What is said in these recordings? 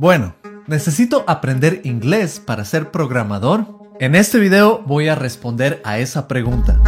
Bueno, ¿necesito aprender inglés para ser programador? En este video voy a responder a esa pregunta.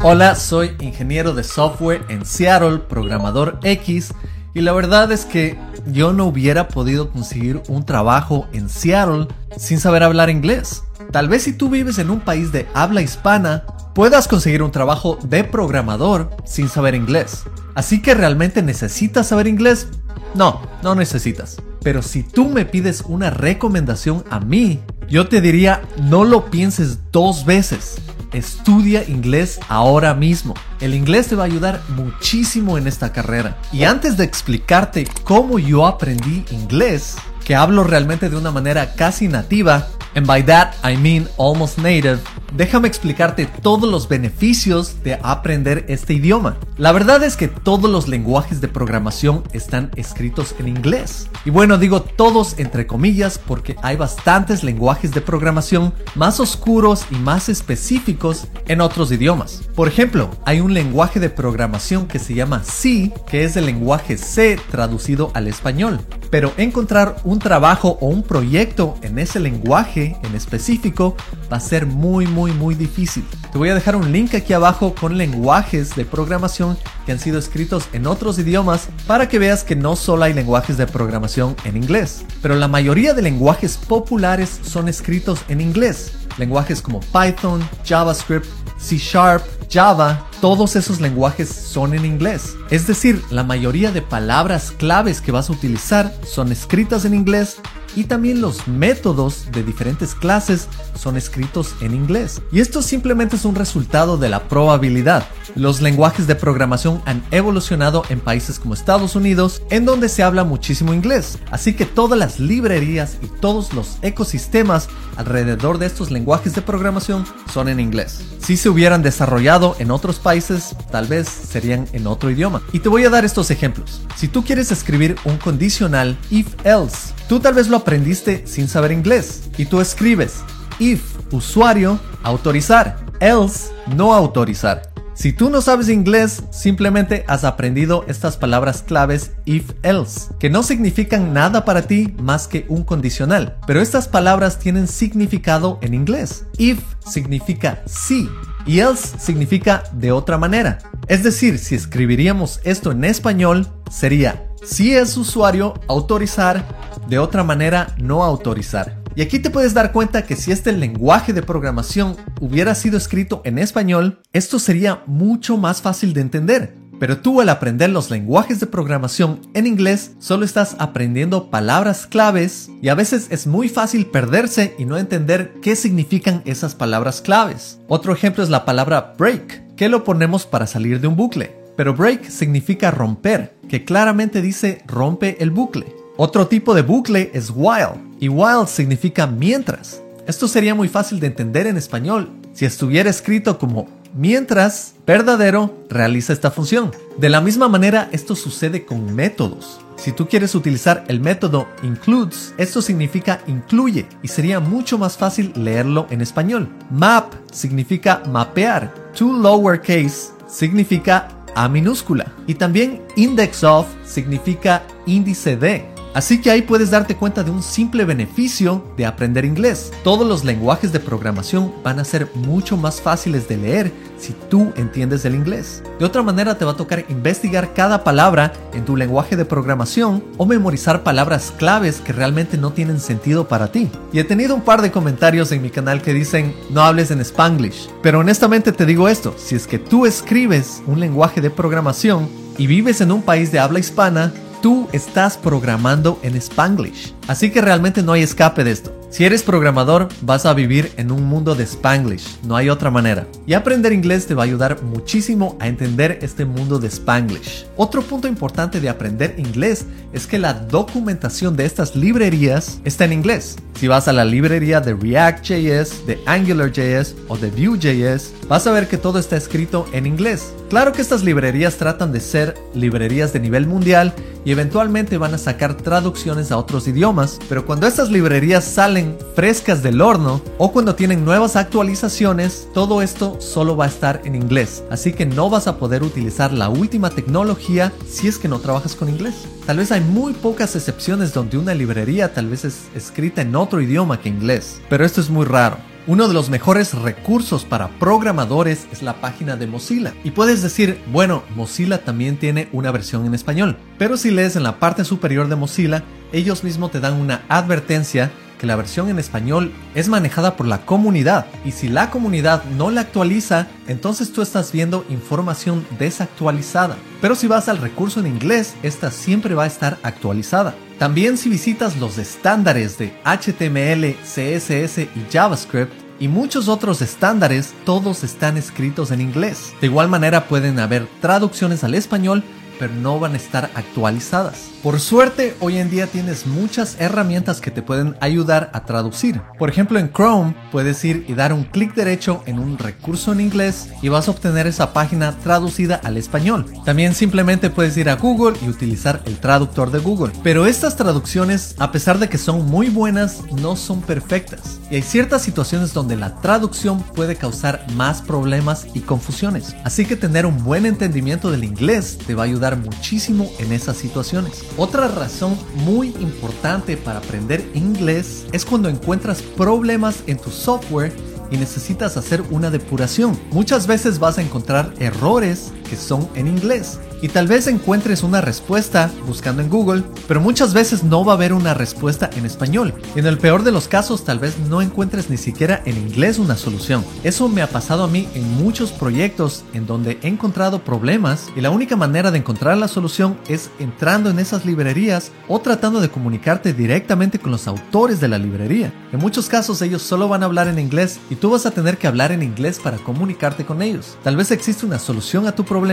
Hola, soy ingeniero de software en Seattle, programador X, y la verdad es que yo no hubiera podido conseguir un trabajo en Seattle sin saber hablar inglés. Tal vez si tú vives en un país de habla hispana, puedas conseguir un trabajo de programador sin saber inglés. Así que realmente necesitas saber inglés no, no necesitas. Pero si tú me pides una recomendación a mí, yo te diría no lo pienses dos veces. Estudia inglés ahora mismo. El inglés te va a ayudar muchísimo en esta carrera. Y antes de explicarte cómo yo aprendí inglés, que hablo realmente de una manera casi nativa, and by that I mean almost native, déjame explicarte todos los beneficios de aprender este idioma. La verdad es que todos los lenguajes de programación están escritos en inglés. Y bueno, digo todos entre comillas porque hay bastantes lenguajes de programación más oscuros y más específicos en otros idiomas. Por ejemplo, hay un lenguaje de programación que se llama C, que es el lenguaje C traducido al español. Pero encontrar un trabajo o un proyecto en ese lenguaje en específico va a ser muy muy muy difícil. Te voy a dejar un link aquí abajo con lenguajes de programación que han sido escritos en otros idiomas para que veas que no solo hay lenguajes de programación en inglés, pero la mayoría de lenguajes populares son escritos en inglés. Lenguajes como Python, JavaScript, C Sharp, Java, todos esos lenguajes son en inglés. Es decir, la mayoría de palabras claves que vas a utilizar son escritas en inglés y también los métodos de diferentes clases son escritos en inglés. Y esto simplemente es un resultado de la probabilidad. Los lenguajes de programación han evolucionado en países como Estados Unidos, en donde se habla muchísimo inglés. Así que todas las librerías y todos los ecosistemas alrededor de estos lenguajes de programación son en inglés. Si se hubieran desarrollado en otros países, tal vez serían en otro idioma. Y te voy a dar estos ejemplos. Si tú quieres escribir un condicional if-else, tú tal vez lo aprendiste sin saber inglés y tú escribes if usuario autorizar, else no autorizar. Si tú no sabes inglés, simplemente has aprendido estas palabras claves if else, que no significan nada para ti más que un condicional, pero estas palabras tienen significado en inglés. If significa sí y else significa de otra manera. Es decir, si escribiríamos esto en español, sería si es usuario autorizar, de otra manera no autorizar. Y aquí te puedes dar cuenta que si este lenguaje de programación hubiera sido escrito en español, esto sería mucho más fácil de entender. Pero tú al aprender los lenguajes de programación en inglés solo estás aprendiendo palabras claves y a veces es muy fácil perderse y no entender qué significan esas palabras claves. Otro ejemplo es la palabra break, que lo ponemos para salir de un bucle. Pero break significa romper, que claramente dice rompe el bucle. Otro tipo de bucle es while, y while significa mientras. Esto sería muy fácil de entender en español si estuviera escrito como mientras verdadero realiza esta función. De la misma manera, esto sucede con métodos. Si tú quieres utilizar el método includes, esto significa incluye y sería mucho más fácil leerlo en español. Map significa mapear. To lowercase significa A minúscula. Y también index of significa índice de. Así que ahí puedes darte cuenta de un simple beneficio de aprender inglés. Todos los lenguajes de programación van a ser mucho más fáciles de leer si tú entiendes el inglés. De otra manera te va a tocar investigar cada palabra en tu lenguaje de programación o memorizar palabras claves que realmente no tienen sentido para ti. Y he tenido un par de comentarios en mi canal que dicen no hables en spanglish. Pero honestamente te digo esto, si es que tú escribes un lenguaje de programación y vives en un país de habla hispana, tú estás programando en Spanglish. Así que realmente no hay escape de esto. Si eres programador, vas a vivir en un mundo de Spanglish, no hay otra manera. Y aprender inglés te va a ayudar muchísimo a entender este mundo de Spanglish. Otro punto importante de aprender inglés es que la documentación de estas librerías está en inglés. Si vas a la librería de React.js, de AngularJS o de Vue.js, vas a ver que todo está escrito en inglés. Claro que estas librerías tratan de ser librerías de nivel mundial y eventualmente van a sacar traducciones a otros idiomas, pero cuando estas librerías salen frescas del horno o cuando tienen nuevas actualizaciones, todo esto solo va a estar en inglés. Así que no vas a poder utilizar la última tecnología si es que no trabajas con inglés. Tal vez hay muy pocas excepciones donde una librería tal vez es escrita en otro idioma que inglés, pero esto es muy raro. Uno de los mejores recursos para programadores es la página de Mozilla. Y puedes decir, bueno, Mozilla también tiene una versión en español. Pero si lees en la parte superior de Mozilla, ellos mismos te dan una advertencia que la versión en español es manejada por la comunidad y si la comunidad no la actualiza, entonces tú estás viendo información desactualizada. Pero si vas al recurso en inglés, esta siempre va a estar actualizada. También si visitas los estándares de HTML, CSS y JavaScript, y muchos otros estándares, todos están escritos en inglés. De igual manera pueden haber traducciones al español, pero no van a estar actualizadas. Por suerte, hoy en día tienes muchas herramientas que te pueden ayudar a traducir. Por ejemplo, en Chrome puedes ir y dar un clic derecho en un recurso en inglés y vas a obtener esa página traducida al español. También simplemente puedes ir a Google y utilizar el traductor de Google. Pero estas traducciones, a pesar de que son muy buenas, no son perfectas. Y hay ciertas situaciones donde la traducción puede causar más problemas y confusiones. Así que tener un buen entendimiento del inglés te va a ayudar muchísimo en esas situaciones. Otra razón muy importante para aprender inglés es cuando encuentras problemas en tu software y necesitas hacer una depuración. Muchas veces vas a encontrar errores que son en inglés y tal vez encuentres una respuesta buscando en Google, pero muchas veces no va a haber una respuesta en español. En el peor de los casos tal vez no encuentres ni siquiera en inglés una solución. Eso me ha pasado a mí en muchos proyectos en donde he encontrado problemas y la única manera de encontrar la solución es entrando en esas librerías o tratando de comunicarte directamente con los autores de la librería. En muchos casos ellos solo van a hablar en inglés y tú vas a tener que hablar en inglés para comunicarte con ellos. Tal vez existe una solución a tu problema,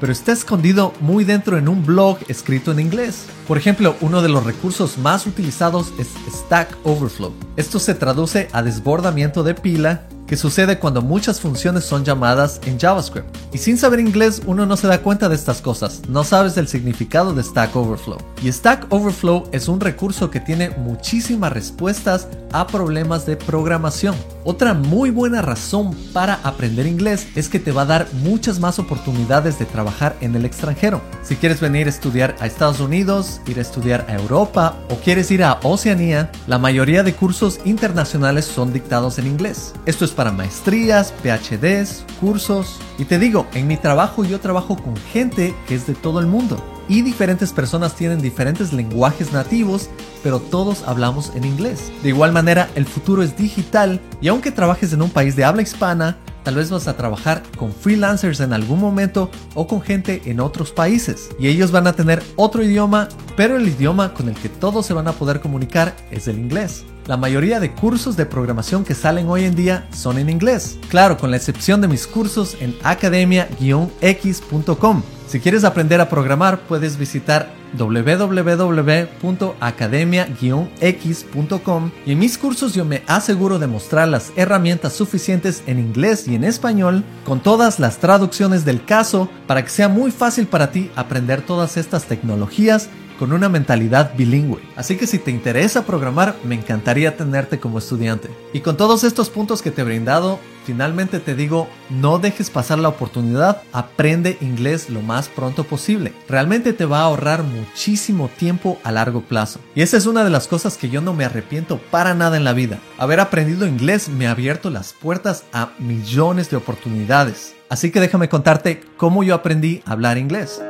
pero está escondido muy dentro en un blog escrito en inglés. Por ejemplo, uno de los recursos más utilizados es Stack Overflow. Esto se traduce a desbordamiento de pila que sucede cuando muchas funciones son llamadas en JavaScript. Y sin saber inglés uno no se da cuenta de estas cosas, no sabes el significado de Stack Overflow. Y Stack Overflow es un recurso que tiene muchísimas respuestas a problemas de programación. Otra muy buena razón para aprender inglés es que te va a dar muchas más oportunidades de trabajar en el extranjero. Si quieres venir a estudiar a Estados Unidos, ir a estudiar a Europa o quieres ir a Oceanía, la mayoría de cursos internacionales son dictados en inglés. Esto es para maestrías, PhDs, cursos. Y te digo, en mi trabajo yo trabajo con gente que es de todo el mundo. Y diferentes personas tienen diferentes lenguajes nativos, pero todos hablamos en inglés. De igual manera, el futuro es digital y aunque trabajes en un país de habla hispana, Tal vez vas a trabajar con freelancers en algún momento o con gente en otros países y ellos van a tener otro idioma, pero el idioma con el que todos se van a poder comunicar es el inglés. La mayoría de cursos de programación que salen hoy en día son en inglés. Claro, con la excepción de mis cursos en academia-x.com. Si quieres aprender a programar, puedes visitar www.academia-x.com y en mis cursos yo me aseguro de mostrar las herramientas suficientes en inglés y en español con todas las traducciones del caso para que sea muy fácil para ti aprender todas estas tecnologías con una mentalidad bilingüe. Así que si te interesa programar, me encantaría tenerte como estudiante. Y con todos estos puntos que te he brindado, finalmente te digo, no dejes pasar la oportunidad, aprende inglés lo más pronto posible. Realmente te va a ahorrar muchísimo tiempo a largo plazo. Y esa es una de las cosas que yo no me arrepiento para nada en la vida. Haber aprendido inglés me ha abierto las puertas a millones de oportunidades. Así que déjame contarte cómo yo aprendí a hablar inglés.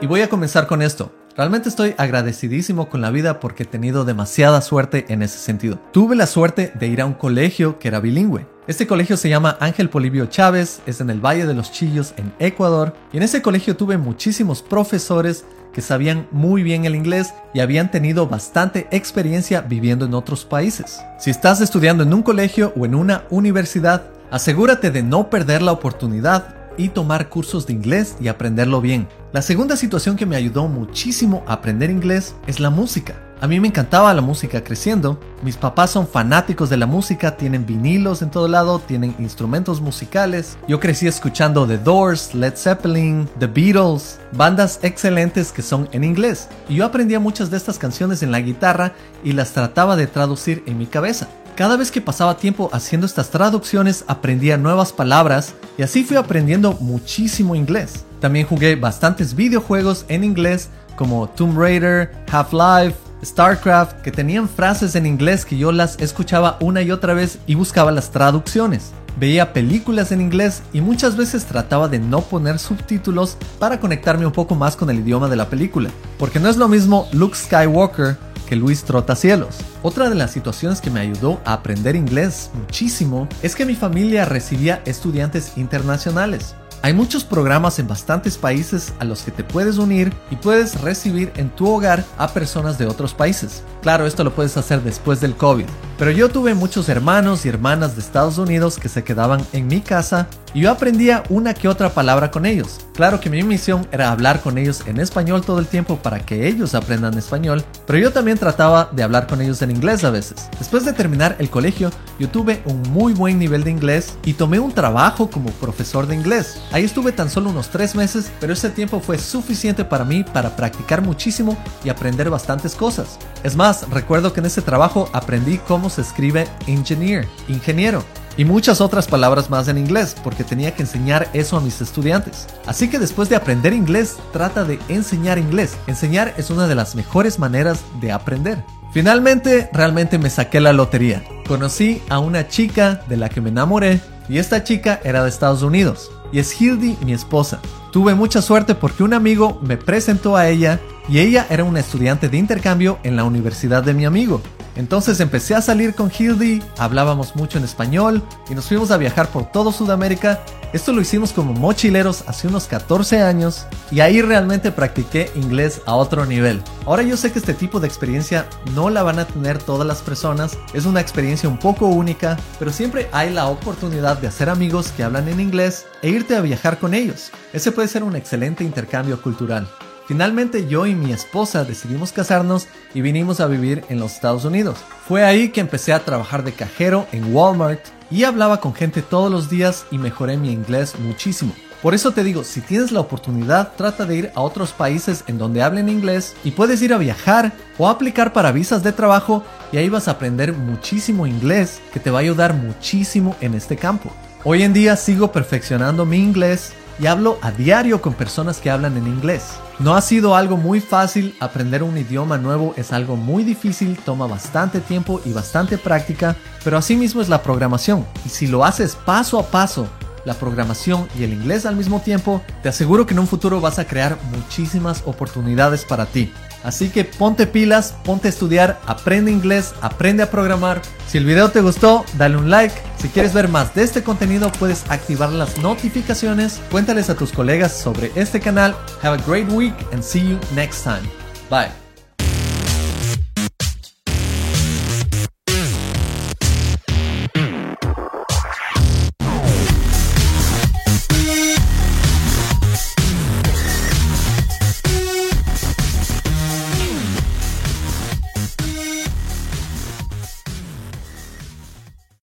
Y voy a comenzar con esto. Realmente estoy agradecidísimo con la vida porque he tenido demasiada suerte en ese sentido. Tuve la suerte de ir a un colegio que era bilingüe. Este colegio se llama Ángel Polibio Chávez, es en el Valle de los Chillos, en Ecuador, y en ese colegio tuve muchísimos profesores que sabían muy bien el inglés y habían tenido bastante experiencia viviendo en otros países. Si estás estudiando en un colegio o en una universidad, asegúrate de no perder la oportunidad y tomar cursos de inglés y aprenderlo bien. La segunda situación que me ayudó muchísimo a aprender inglés es la música. A mí me encantaba la música creciendo. Mis papás son fanáticos de la música, tienen vinilos en todo lado, tienen instrumentos musicales. Yo crecí escuchando The Doors, Led Zeppelin, The Beatles, bandas excelentes que son en inglés. Y yo aprendía muchas de estas canciones en la guitarra y las trataba de traducir en mi cabeza. Cada vez que pasaba tiempo haciendo estas traducciones aprendía nuevas palabras y así fui aprendiendo muchísimo inglés. También jugué bastantes videojuegos en inglés como Tomb Raider, Half-Life, StarCraft, que tenían frases en inglés que yo las escuchaba una y otra vez y buscaba las traducciones. Veía películas en inglés y muchas veces trataba de no poner subtítulos para conectarme un poco más con el idioma de la película, porque no es lo mismo Luke Skywalker que Luis Trotacielos. Otra de las situaciones que me ayudó a aprender inglés muchísimo es que mi familia recibía estudiantes internacionales. Hay muchos programas en bastantes países a los que te puedes unir y puedes recibir en tu hogar a personas de otros países. Claro, esto lo puedes hacer después del COVID. Pero yo tuve muchos hermanos y hermanas de Estados Unidos que se quedaban en mi casa y yo aprendía una que otra palabra con ellos. Claro que mi misión era hablar con ellos en español todo el tiempo para que ellos aprendan español, pero yo también trataba de hablar con ellos en inglés a veces. Después de terminar el colegio, yo tuve un muy buen nivel de inglés y tomé un trabajo como profesor de inglés. Ahí estuve tan solo unos tres meses, pero ese tiempo fue suficiente para mí para practicar muchísimo y aprender bastantes cosas. Es más, recuerdo que en ese trabajo aprendí cómo se escribe engineer, ingeniero y muchas otras palabras más en inglés, porque tenía que enseñar eso a mis estudiantes. Así que después de aprender inglés, trata de enseñar inglés. Enseñar es una de las mejores maneras de aprender. Finalmente, realmente me saqué la lotería. Conocí a una chica de la que me enamoré y esta chica era de Estados Unidos y es Hildy, mi esposa. Tuve mucha suerte porque un amigo me presentó a ella y ella era una estudiante de intercambio en la universidad de mi amigo. Entonces empecé a salir con Hildy, hablábamos mucho en español y nos fuimos a viajar por todo Sudamérica. Esto lo hicimos como mochileros hace unos 14 años y ahí realmente practiqué inglés a otro nivel. Ahora yo sé que este tipo de experiencia no la van a tener todas las personas, es una experiencia un poco única, pero siempre hay la oportunidad de hacer amigos que hablan en inglés e irte a viajar con ellos. Ese puede ser un excelente intercambio cultural. Finalmente yo y mi esposa decidimos casarnos y vinimos a vivir en los Estados Unidos. Fue ahí que empecé a trabajar de cajero en Walmart y hablaba con gente todos los días y mejoré mi inglés muchísimo. Por eso te digo, si tienes la oportunidad, trata de ir a otros países en donde hablen inglés y puedes ir a viajar o aplicar para visas de trabajo y ahí vas a aprender muchísimo inglés que te va a ayudar muchísimo en este campo. Hoy en día sigo perfeccionando mi inglés y hablo a diario con personas que hablan en inglés. No ha sido algo muy fácil, aprender un idioma nuevo es algo muy difícil, toma bastante tiempo y bastante práctica, pero así mismo es la programación. Y si lo haces paso a paso, la programación y el inglés al mismo tiempo, te aseguro que en un futuro vas a crear muchísimas oportunidades para ti. Así que ponte pilas, ponte a estudiar, aprende inglés, aprende a programar. Si el video te gustó, dale un like. Si quieres ver más de este contenido, puedes activar las notificaciones. Cuéntales a tus colegas sobre este canal. Have a great week and see you next time. Bye.